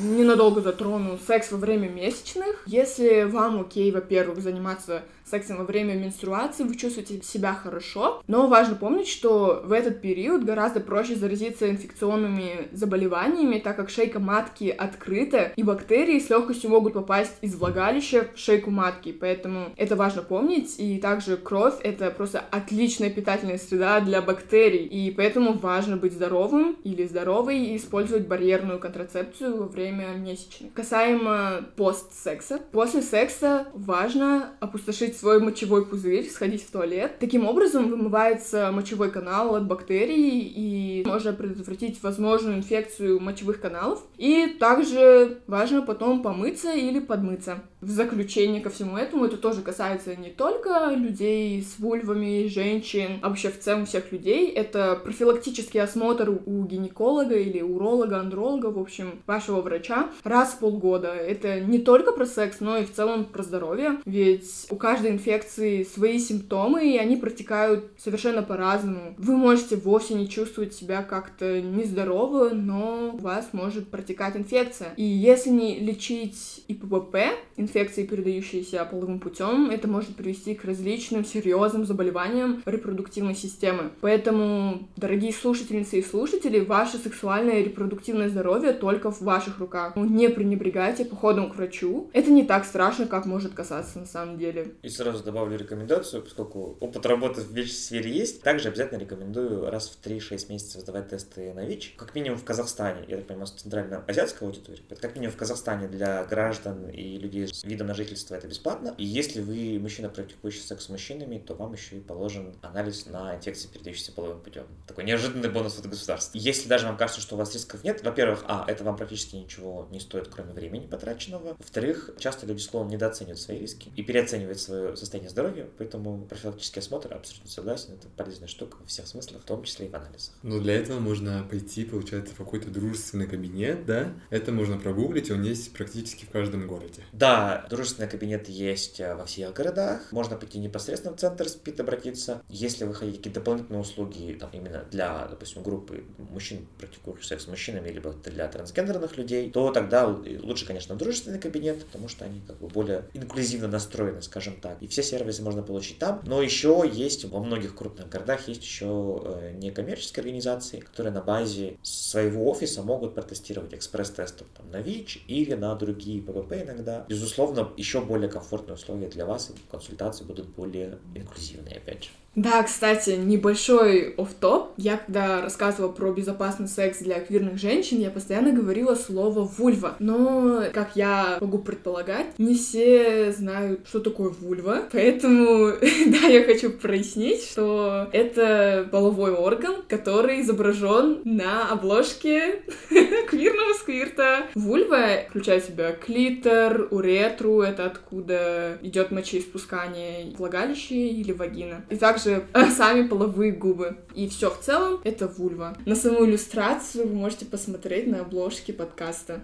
Ненадолго затрону секс во время месячных. Если вам окей, во-первых, заниматься сексом во время менструации, вы чувствуете себя хорошо, но важно помнить, что в этот период гораздо проще заразиться инфекционными заболеваниями, так как шейка матки открыта, и бактерии с легкостью могут попасть из влагалища в шейку матки, поэтому это важно помнить, и также кровь — это просто отличная питательная среда для бактерий, и поэтому важно быть здоровым или здоровой и использовать барьерную контрацепцию во время месячных. Касаемо постсекса. После секса важно опустошить свой мочевой пузырь, сходить в туалет. Таким образом вымывается мочевой канал от бактерий, и можно предотвратить возможную инфекцию мочевых каналов. И также важно потом помыться или подмыться. В заключение ко всему этому, это тоже касается не только людей с вульвами, женщин, а вообще в целом всех людей. Это профилактический осмотр у гинеколога или уролога, андролога, в общем, вашего врача раз в полгода. Это не только про секс, но и в целом про здоровье. Ведь у каждой инфекции свои симптомы, и они протекают совершенно по-разному. Вы можете вовсе не чувствовать себя как-то нездорово, но у вас может протекать инфекция. И если не лечить ИПП, инфекции, передающиеся половым путем, это может привести к различным серьезным заболеваниям репродуктивной системы. Поэтому, дорогие слушательницы и слушатели, ваше сексуальное и репродуктивное здоровье только в ваших руках. Не пренебрегайте походом к врачу. Это не так страшно, как может касаться на самом деле. И сразу добавлю рекомендацию, поскольку опыт работы в ВИЧ-сфере есть, также обязательно рекомендую раз в 3-6 месяцев сдавать тесты на ВИЧ, как минимум в Казахстане, я так понимаю, с центрально-азиатской аудиторией, как минимум в Казахстане для граждан и людей с видом на жительство это бесплатно. И если вы мужчина, практикующий секс с мужчинами, то вам еще и положен анализ на инфекции, передающиеся половым путем. Такой неожиданный бонус от государства. Если даже вам кажется, что у вас рисков нет, во-первых, а, это вам практически ничего не стоит, кроме времени потраченного. Во-вторых, часто люди словом недооценивают свои риски и переоценивают свое состояние здоровья, поэтому профилактический осмотр, абсолютно согласен, это полезная штука во всех смыслах, в том числе и в анализах. Но для этого можно пойти, получается, в какой-то дружественный кабинет, да? Это можно прогуглить, он есть практически в каждом городе. Да, дружественный кабинет есть э, во всех городах. Можно пойти непосредственно в центр СПИД обратиться. Если вы хотите какие-то дополнительные услуги там, именно для, допустим, группы мужчин, практикующих секс с мужчинами, либо для трансгендерных людей, то тогда лучше, конечно, дружественный кабинет, потому что они как бы более инклюзивно настроены, скажем так. И все сервисы можно получить там. Но еще есть во многих крупных городах есть еще э, некоммерческие организации, которые на базе своего офиса могут протестировать экспресс-тесты там, на ВИЧ или на другие ППП иногда. Безусловно, еще более комфортные условия для вас, и консультации будут более инклюзивные, опять же. Да, кстати, небольшой оф топ Я когда рассказывала про безопасный секс для квирных женщин, я постоянно говорила слово вульва. Но, как я могу предполагать, не все знают, что такое вульва. Поэтому, [LAUGHS] да, я хочу прояснить, что это половой орган, который изображен на обложке [LAUGHS] квирного сквирта. Вульва включает в себя клитор, уретру, это откуда идет мочеиспускание влагалище или вагина. И также также [LAUGHS] сами половые губы. И все в целом это вульва. На саму иллюстрацию вы можете посмотреть на обложке подкаста.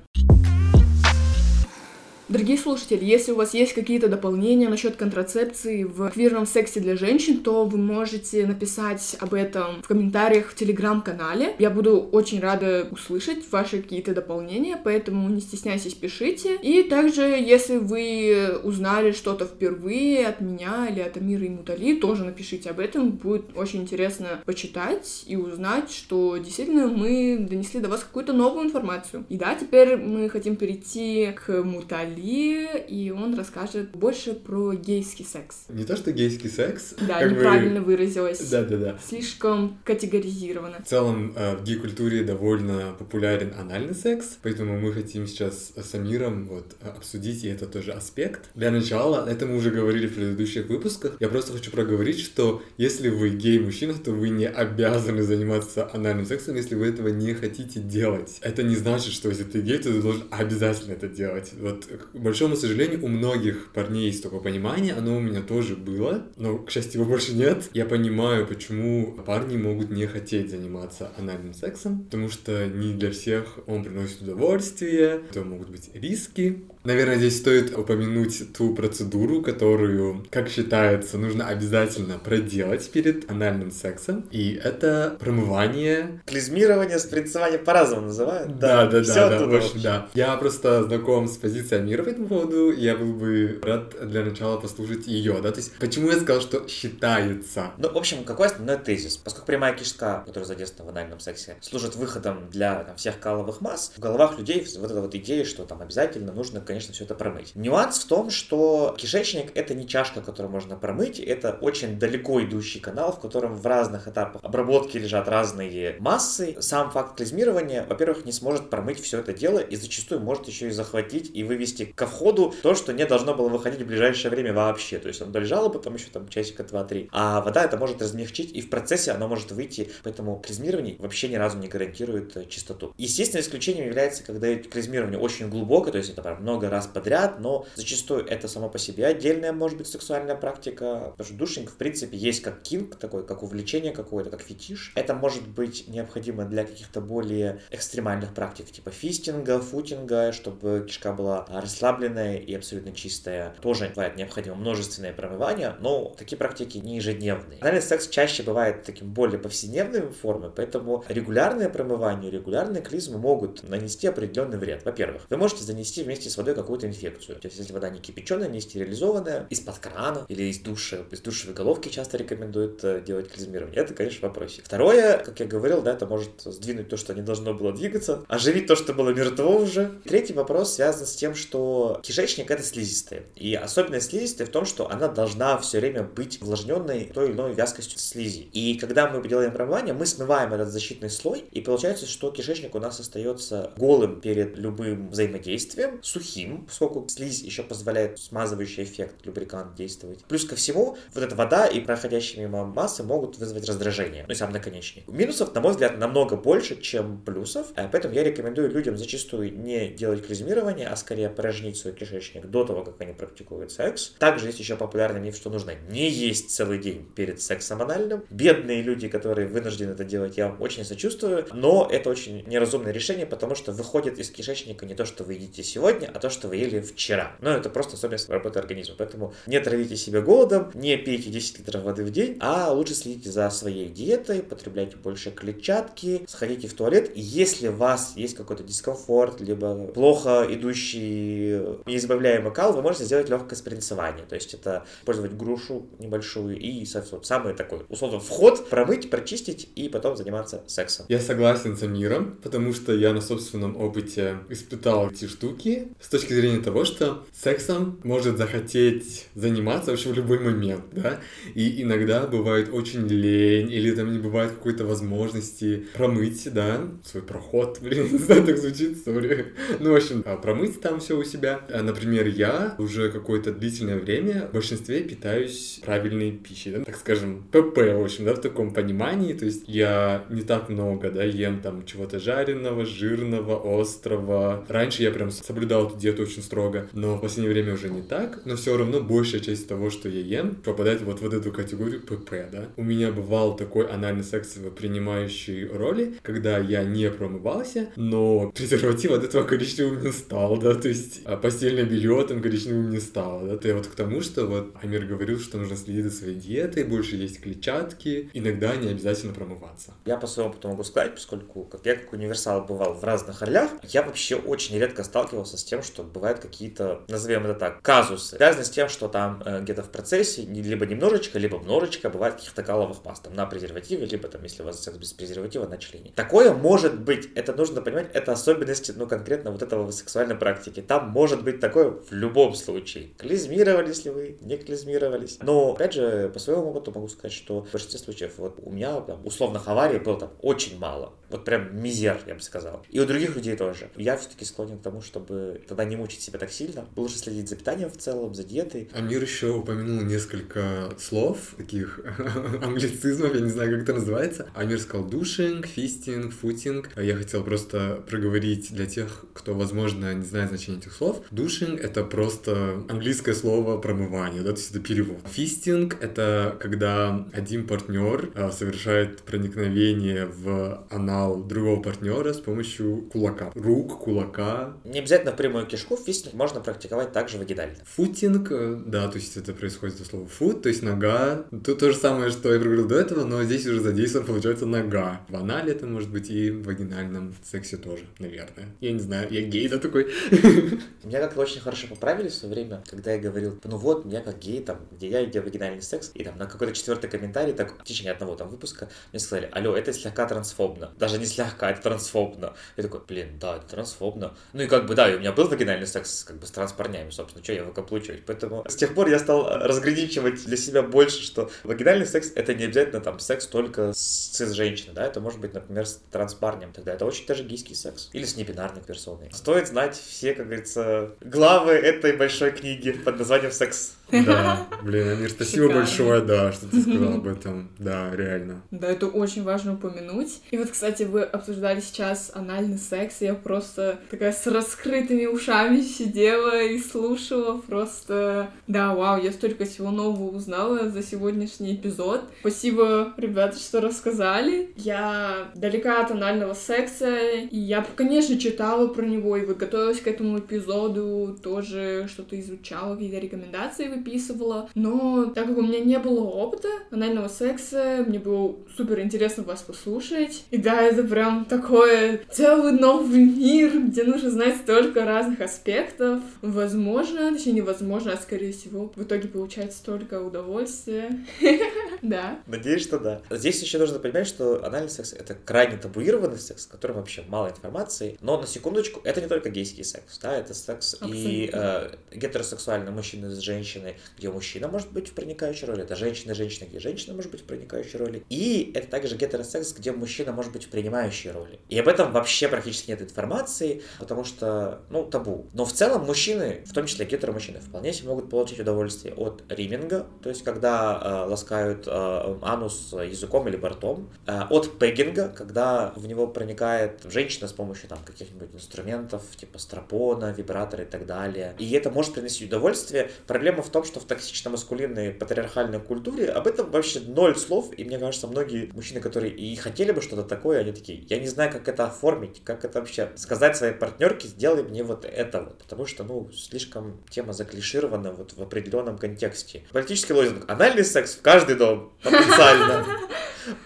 Дорогие слушатели, если у вас есть какие-то дополнения насчет контрацепции в квирном сексе для женщин, то вы можете написать об этом в комментариях в телеграм-канале. Я буду очень рада услышать ваши какие-то дополнения, поэтому не стесняйтесь, пишите. И также, если вы узнали что-то впервые от меня или от Амира и Мутали, тоже напишите об этом. Будет очень интересно почитать и узнать, что действительно мы донесли до вас какую-то новую информацию. И да, теперь мы хотим перейти к Мутали Ли, и он расскажет больше про гейский секс. Не то, что гейский секс. Да, неправильно бы... выразилась. Да, да, да. Слишком категоризировано. В целом, э, в гей-культуре довольно популярен анальный секс, поэтому мы хотим сейчас с Амиром вот обсудить и это тоже аспект. Для начала, это мы уже говорили в предыдущих выпусках, я просто хочу проговорить, что если вы гей-мужчина, то вы не обязаны заниматься анальным сексом, если вы этого не хотите делать. Это не значит, что если ты гей, то ты должен обязательно это делать. Вот большому сожалению, у многих парней есть такое понимание, оно у меня тоже было, но, к счастью, его больше нет. Я понимаю, почему парни могут не хотеть заниматься анальным сексом, потому что не для всех он приносит удовольствие, то могут быть риски. Наверное, здесь стоит упомянуть ту процедуру, которую, как считается, нужно обязательно проделать перед анальным сексом. И это промывание. Клизмирование, спринцевание по-разному называют. Да, да, да, да, оттуда в общем, да. Я просто знаком с позицией Амира по этому поводу. Я был бы рад для начала послушать ее, да. То есть, почему я сказал, что считается? Ну, в общем, какой основной тезис? Поскольку прямая кишка, которая задействована в анальном сексе, служит выходом для там, всех каловых масс, в головах людей вот эта вот идея, что там обязательно нужно, конечно, конечно, все это промыть. Нюанс в том, что кишечник это не чашка, которую можно промыть, это очень далеко идущий канал, в котором в разных этапах обработки лежат разные массы. Сам факт клизмирования, во-первых, не сможет промыть все это дело и зачастую может еще и захватить и вывести ко входу то, что не должно было выходить в ближайшее время вообще. То есть оно долежало потом еще там часика 2-3. А вода это может размягчить и в процессе оно может выйти. Поэтому клизмирование вообще ни разу не гарантирует э, чистоту. Естественным исключением является, когда клизмирование очень глубокое, то есть это прям много много раз подряд, но зачастую это само по себе отдельная, может быть, сексуальная практика, потому что душинг, в принципе, есть как кинг такой, как увлечение какое-то, как фетиш. Это может быть необходимо для каких-то более экстремальных практик, типа фистинга, футинга, чтобы кишка была расслабленная и абсолютно чистая. Тоже бывает необходимо множественное промывание, но такие практики не ежедневные. Анальный секс чаще бывает таким более повседневным формой, поэтому регулярное промывание, регулярные клизмы могут нанести определенный вред. Во-первых, вы можете занести вместе с водой какую-то инфекцию. То есть, если вода не кипяченая, не стерилизованная, из-под крана или из душа, из душевой головки часто рекомендуют э, делать клизмирование. Это, конечно, вопросе. Второе, как я говорил, да, это может сдвинуть то, что не должно было двигаться, оживить то, что было мертво уже. Третий вопрос связан с тем, что кишечник это слизистая. И особенность слизистой в том, что она должна все время быть увлажненной той или иной вязкостью слизи. И когда мы делаем промывание, мы смываем этот защитный слой, и получается, что кишечник у нас остается голым перед любым взаимодействием, сухим, сухим, поскольку слизь еще позволяет смазывающий эффект лубрикант действовать. Плюс ко всему, вот эта вода и проходящие мимо массы могут вызвать раздражение, ну и сам наконечник. Минусов, на мой взгляд, намного больше, чем плюсов, а поэтому я рекомендую людям зачастую не делать клизмирование, а скорее порожнить свой кишечник до того, как они практикуют секс. Также есть еще популярный миф, что нужно не есть целый день перед сексом анальным. Бедные люди, которые вынуждены это делать, я очень сочувствую, но это очень неразумное решение, потому что выходит из кишечника не то, что вы едите сегодня, а то, что вы ели вчера. Но это просто особенность работы организма. Поэтому не травите себя голодом, не пейте 10 литров воды в день, а лучше следите за своей диетой, потребляйте больше клетчатки, сходите в туалет. Если у вас есть какой-то дискомфорт, либо плохо идущий неизбавляемый кал, вы можете сделать легкое спринцевание. То есть это использовать грушу небольшую и самый такой, условно, вход промыть, прочистить и потом заниматься сексом. Я согласен с Амиром, потому что я на собственном опыте испытал эти штуки с точки зрения того, что сексом может захотеть заниматься вообще в любой момент, да, и иногда бывает очень лень, или там не бывает какой-то возможности промыть, да, свой проход, [LAUGHS] блин, не знаю, так звучит, сори. Ну, в общем, а, промыть там все у себя. А, например, я уже какое-то длительное время в большинстве питаюсь правильной пищей, да, так скажем, ПП, в общем, да, в таком понимании, то есть я не так много, да, ем там чего-то жареного, жирного, острого. Раньше я прям соблюдал эту диету очень строго, но в последнее время уже не так, но все равно большая часть того, что я ем, попадает вот в эту категорию ПП, да. У меня бывал такой анальный секс в принимающей роли, когда я не промывался, но презерватив от этого коричневым не стал, да, то есть а постельное белье там коричневым не стало, да. Это вот к тому, что вот Амир говорил, что нужно следить за своей диетой, больше есть клетчатки, иногда не обязательно промываться. Я по своему опыту могу сказать, поскольку как я как универсал бывал в разных ролях, я вообще очень редко сталкивался с тем, что бывают какие-то, назовем это так, казусы, связанные с тем, что там э, где-то в процессе либо немножечко, либо множечко бывает каких-то каловых масс, там, на презервативе, либо там, если у вас секс без презерватива, на члене. Такое может быть, это нужно понимать, это особенности, ну, конкретно вот этого сексуальной практики. Там может быть такое в любом случае. Клизмировались ли вы, не клизмировались. Но, опять же, по своему опыту могу сказать, что в большинстве случаев, вот у меня там, условных аварий было там очень мало. Вот прям мизер, я бы сказал. И у других людей тоже. Я все-таки склонен к тому, чтобы тогда не мучить себя так сильно. Лучше следить за питанием в целом, за диетой. Амир еще упомянул несколько слов, таких [LAUGHS] англицизмов, я не знаю, как это называется. Амир сказал душинг, фистинг, футинг. Я хотел просто проговорить для тех, кто, возможно, не знает значения этих слов. Душинг — это просто английское слово промывание, да, то есть это перевод. Фистинг — это когда один партнер а, совершает проникновение в анал другого партнера с помощью кулака. Рук, кулака. Не обязательно в прямую кишку, фистинг можно практиковать также вагинально. Футинг, э, да, то есть это происходит от слова фут, то есть нога. Тут то же самое, что я говорил до этого, но здесь уже задействован, получается, нога. В анале это может быть и в вагинальном сексе тоже, наверное. Я не знаю, я гей, да, такой. [LAUGHS] Меня как-то очень хорошо поправили в свое время, когда я говорил, ну вот, меня как гей, там, где я, где вагинальный секс, и там на какой-то четвертый комментарий, так, в течение одного там выпуска, мне сказали, алло, это слегка трансфобно. Даже не слегка, это трансфобно. Я такой, блин, да, это трансфобно. Ну и как бы, да, и у меня был вагинальный секс как бы с транспарнями, собственно, что я выкаплучивать. Поэтому с тех пор я стал разграничивать для себя больше, что вагинальный секс это не обязательно там секс только с женщиной, да, это может быть, например, с транспарнем, тогда это очень даже гейский секс. Или с небинарной персоной. Стоит знать все, как говорится, главы этой большой книги под названием «Секс». Да, блин, Амир, спасибо Шикарно. большое, да, что ты сказал [LAUGHS] об этом. Да, реально. Да, это очень важно упомянуть. И вот, кстати, вы обсуждали сейчас анальный секс, и я просто такая с раскрытыми ушами сидела и слушала. Просто, да, вау, я столько всего нового узнала за сегодняшний эпизод. Спасибо, ребята, что рассказали. Я далека от анального секса, и я, конечно, читала про него, и вот готовилась к этому эпизоду, тоже что-то изучала, какие-то рекомендации выписывала. Но так как у меня не было опыта анального секса, мне было супер интересно вас послушать. И да, это прям такой целый новый мир, где нужно знать столько разных аспектов. Возможно, точнее невозможно, а скорее всего, в итоге получать столько удовольствия. [LAUGHS] Да. Надеюсь, что да. Здесь еще нужно понимать, что анальный секс — это крайне табуированный секс, в котором вообще мало информации. Но на секундочку, это не только гейский секс, да, это секс и э, гетеросексуальный мужчина с женщиной, где мужчина может быть в проникающей роли, это женщина женщина, где женщина может быть в проникающей роли. И это также гетеросекс, где мужчина может быть в принимающей роли. И об этом вообще практически нет информации, потому что, ну, табу. Но в целом мужчины, в том числе гетеромужчины, вполне себе могут получить удовольствие от риминга, то есть когда э, ласкают э, анус языком или бортом, э, от пеггинга, когда в него проникает женщина с помощью там каких-нибудь инструментов, типа стропона, вибратора и так далее. И это может приносить удовольствие. Проблема в том, что в токсично-маскулинной патриархальной культуре об этом вообще ноль слов, и мне кажется, многие мужчины, которые и хотели бы что-то такое, они такие, я не знаю, как это оформить, как это вообще сказать своей партнерке, сделай мне вот это вот, потому что, ну, слишком тема заклиширована вот в определенном контексте. Политический лозунг, анальный секс в каждый дом, потенциально.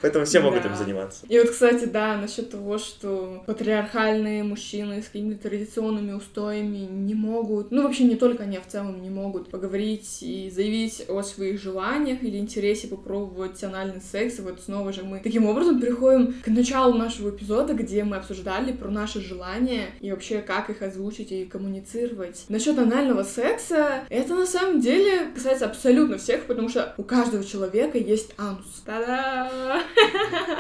Поэтому все могут Да. им заниматься. И вот, кстати, да, насчет того, что патриархальные мужчины с какими-то традиционными устоями не могут, ну вообще не только они, а в целом не могут поговорить и заявить о своих желаниях или интересе попробовать анальный секс. И вот снова же мы таким образом переходим к началу нашего эпизода, где мы обсуждали про наши желания и вообще как их озвучить и коммуницировать. Насчет анального секса, это на самом деле касается абсолютно всех, потому что у каждого человека есть анус. Та-да! [LAUGHS]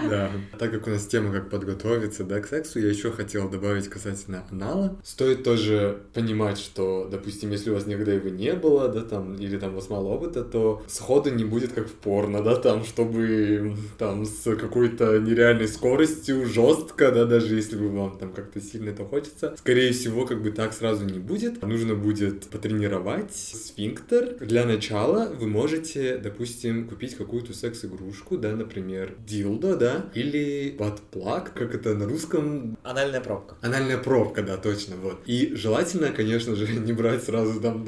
Да. Так как у нас тема как подготовиться, да, к сексу, я еще хотел добавить касательно анала. Стоит тоже понимать, что, допустим, если у вас никогда его не было, да, там, или там опыта, то сходу не будет как в порно, да, там, чтобы там с какой-то нереальной скоростью, жестко, да, даже если вы вам там как-то сильно это хочется, скорее всего, как бы так сразу не будет. Нужно будет потренировать сфинктер. Для начала вы можете, допустим, купить какую-то секс-игрушку, да, например, дилдо, да, или подплак, как это на русском, Анальная пробка. Анальная пробка, да, точно, вот. И желательно, конечно же, [LAUGHS] не брать сразу там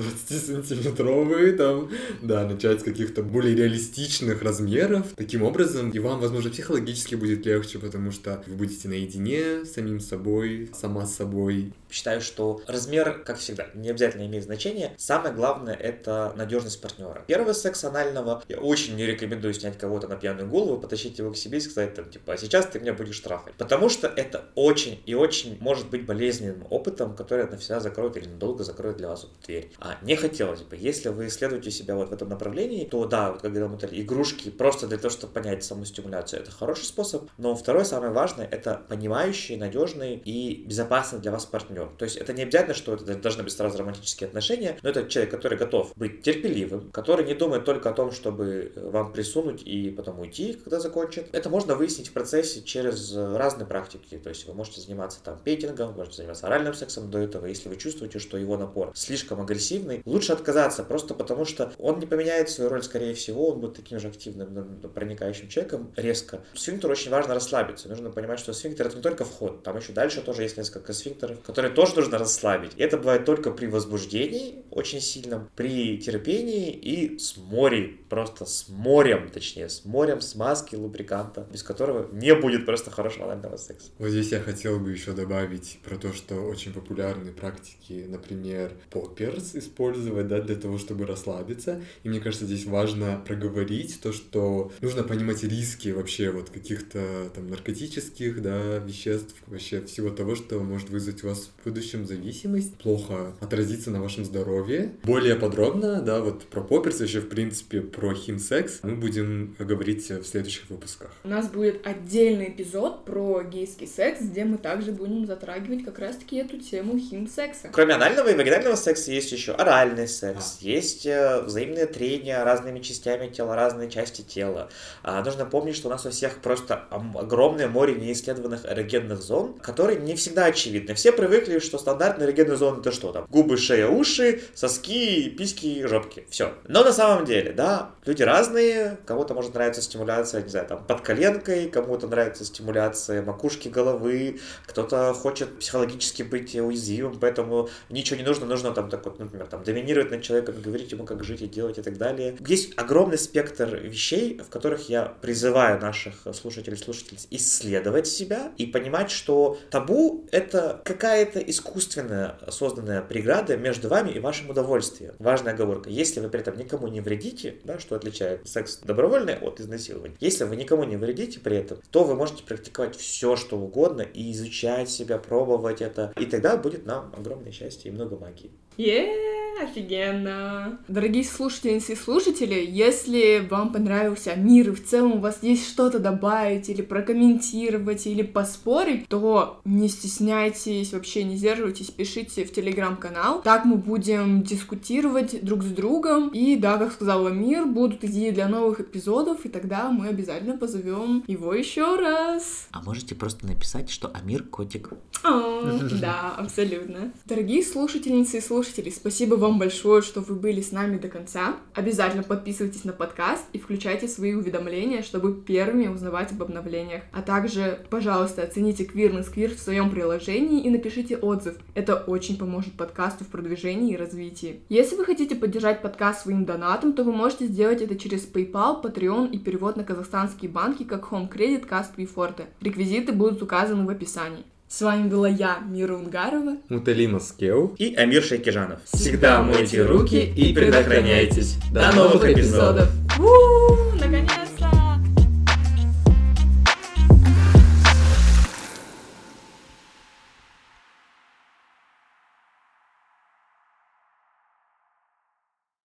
20-сантиметровые, там, да, начать с каких-то более реалистичных размеров. Таким образом, и вам, возможно, психологически будет легче, потому что вы будете наедине с самим собой, сама с собой. Считаю, что размер, как всегда, не обязательно имеет значения. Самое главное это надежность партнера. Первый секс анального я очень не рекомендую снять кого-то на пьяную голову, потащить его к себе и сказать там, типа, а сейчас ты меня будешь штрафать. Потому что это очень и очень может быть болезненным опытом, который навсегда закроет или надолго закроет для вас эту дверь. А не хотелось бы, если вы исследуете себя вот в этом направлении, то да, вот как говорил Мотель, игрушки просто для того, чтобы понять саму стимуляцию, это хороший способ. Но второе, самое важное, это понимающий, надежный и безопасный для вас партнер. То есть это не обязательно, что это должны быть сразу романтические отношения, но это человек, который готов быть терпеливым, который не думает только о том, чтобы вам присунуть и потом уйти, когда закончит. Это можно выяснить в процессе через разные практики. То есть вы можете заниматься там петингом, можете заниматься оральным сексом до этого. Если вы чувствуете, что его напор слишком агрессивный, лучше отказаться, просто потому что он не поменяет свою роль, скорее всего, он будет таким же активным, проникающим человеком резко. Сфинктер очень важно расслабиться. Нужно понимать, что сфинктер это не только вход, там еще дальше тоже есть несколько сфинктеров, которые тоже нужно расслабить. Это бывает только при возбуждении очень сильном, при терпении и с морем, просто с морем, точнее, с морем смазки, лубриканта, без которого не будет просто хорошего анального секса. Вот здесь я хотел бы еще добавить про то, что очень популярны практики, например, попперс использовать, да, для того, чтобы расслабиться. И мне кажется, здесь важно проговорить то, что нужно понимать риски вообще вот каких-то там наркотических, да, веществ, вообще всего того, что может вызвать у вас будущем зависимость, плохо отразиться на вашем здоровье. Более подробно, да, вот про попперс, еще в принципе про химсекс мы будем говорить в следующих выпусках. У нас будет отдельный эпизод про гейский секс, где мы также будем затрагивать как раз-таки эту тему химсекса. Кроме анального и вагинального секса есть еще оральный секс, а. есть э, взаимное трение разными частями тела, разные части тела. А, нужно помнить, что у нас у всех просто огромное море неисследованных эрогенных зон, которые не всегда очевидны. Все привыкли, что стандартные эрогенные зоны это что там? Губы, шея, уши, соски, письки, жопки. Все. Но на самом деле, да, люди разные. Кому-то может нравиться стимуляция, не знаю, там, под коленкой, кому-то нравится стимуляция макушки головы, кто-то хочет психологически быть уязвимым, поэтому ничего не нужно, нужно там так вот, например, там, доминировать над человеком, говорить ему, как жить и делать и так далее. Есть огромный спектр вещей, в которых я призываю наших слушателей слушательниц исследовать себя и понимать, что табу — это какая-то искусственная созданная преграда между вами и вашим удовольствием. Важная оговорка. Если вы при этом никому не вредите, да, что отличает секс добровольный от изнасилования, если вы никому не вредите при этом, то вы можете практиковать все, что угодно и изучать себя, пробовать это. И тогда будет нам огромное счастье и много магии. Еее, офигенно! Дорогие слушательницы и слушатели, если вам понравился мир и в целом у вас есть что-то добавить или прокомментировать или поспорить, то не стесняйтесь, вообще не сдерживайтесь, пишите в телеграм-канал. Так мы будем дискутировать друг с другом. И да, как сказала Мир, будут идеи для новых эпизодов, и тогда мы обязательно позовем его еще раз. А можете просто написать, что Амир котик. Да, абсолютно. Дорогие слушательницы и слушатели, слушатели, спасибо вам большое, что вы были с нами до конца. Обязательно подписывайтесь на подкаст и включайте свои уведомления, чтобы первыми узнавать об обновлениях. А также, пожалуйста, оцените Квирный Сквир в своем приложении и напишите отзыв. Это очень поможет подкасту в продвижении и развитии. Если вы хотите поддержать подкаст своим донатом, то вы можете сделать это через PayPal, Patreon и перевод на казахстанские банки, как Home Credit, Cast и Forte. Реквизиты будут указаны в описании. С вами была я, Мира Унгарова, Муталима Скеу и Амир Шейкижанов. Всегда мойте руки и предохраняйтесь. До новых эпизодов! У-у-у, наконец!